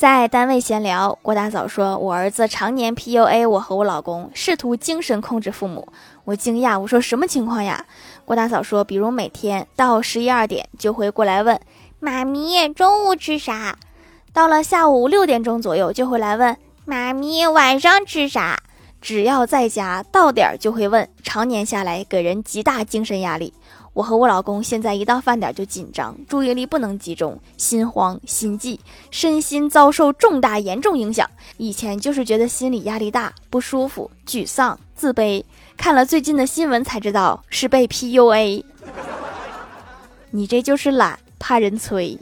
在单位闲聊，郭大嫂说：“我儿子常年 PUA 我和我老公，试图精神控制父母。”我惊讶，我说：“什么情况呀？”郭大嫂说：“比如每天到十一二点就会过来问妈咪中午吃啥，到了下午六点钟左右就会来问妈咪晚上吃啥。只要在家到点儿就会问，常年下来给人极大精神压力。”我和我老公现在一到饭点就紧张，注意力不能集中，心慌心悸，身心遭受重大严重影响。以前就是觉得心理压力大、不舒服、沮丧、自卑，看了最近的新闻才知道是被 PUA。你这就是懒，怕人催。